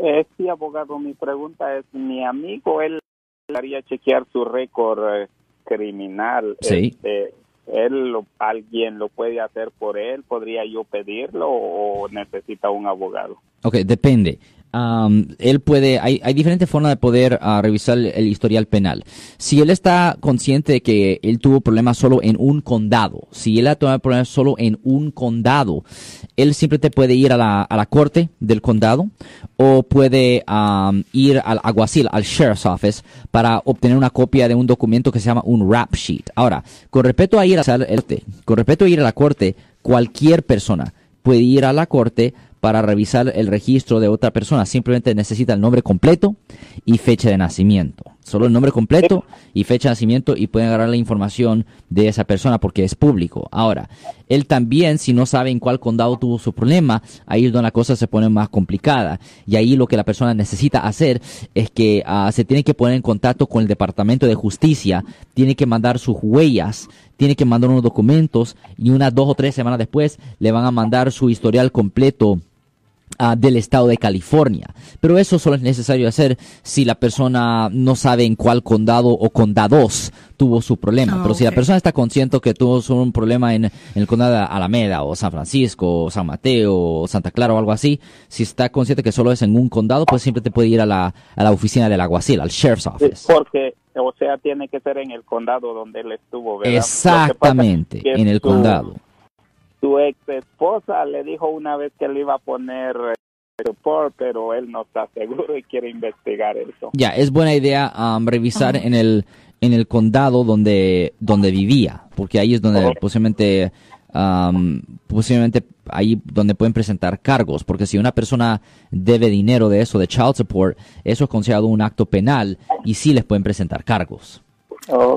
Eh, sí, abogado, mi pregunta es, mi amigo, él haría chequear su récord eh, criminal. Sí. Este, él, lo- alguien lo puede hacer por él, ¿podría yo pedirlo o necesita un abogado? Ok, depende. Am, él puede, hay, hay diferentes formas de poder ah, revisar el, historial penal. Si él está consciente de que él tuvo problemas solo en un condado, si él ha tenido problemas solo en un condado, él siempre te puede ir a la, a la corte del condado o puede am, ir al alguacil, al sheriff's office, para obtener una copia de un documento que se llama un rap sheet. Ahora, con respecto a ir a la con respecto a ir a la corte, cualquier persona puede ir a la corte para revisar el registro de otra persona. Simplemente necesita el nombre completo y fecha de nacimiento. Solo el nombre completo y fecha de nacimiento y pueden agarrar la información de esa persona porque es público. Ahora, él también, si no sabe en cuál condado tuvo su problema, ahí es donde la cosa se pone más complicada. Y ahí lo que la persona necesita hacer es que ah, se tiene que poner en contacto con el Departamento de Justicia, tiene que mandar sus huellas, tiene que mandar unos documentos y unas dos o tres semanas después le van a mandar su historial completo ah, del estado de California. Pero eso solo es necesario hacer si la persona no sabe en cuál condado o condados tuvo su problema. Ah, Pero si la persona está consciente que tuvo su- un problema en, en el condado de Alameda o San Francisco o San Mateo o Santa Clara o algo así, si está consciente que solo es en un condado, pues siempre te puede ir a la, a la oficina del alguacil, al sheriff's office. Porque, o sea, tiene que ser en el condado donde él estuvo, ¿verdad? Exactamente, es en el su- condado. Su ex esposa le dijo una vez que le iba a poner eh, support, pero él no está seguro y quiere investigar eso. Ya, es buena idea um, revisar en el en el condado donde donde vivía, porque ahí es donde posiblemente um, posiblemente ahí donde pueden presentar cargos, porque si una persona debe dinero de eso de child support, eso es considerado un acto penal y sí les pueden presentar cargos. Oh,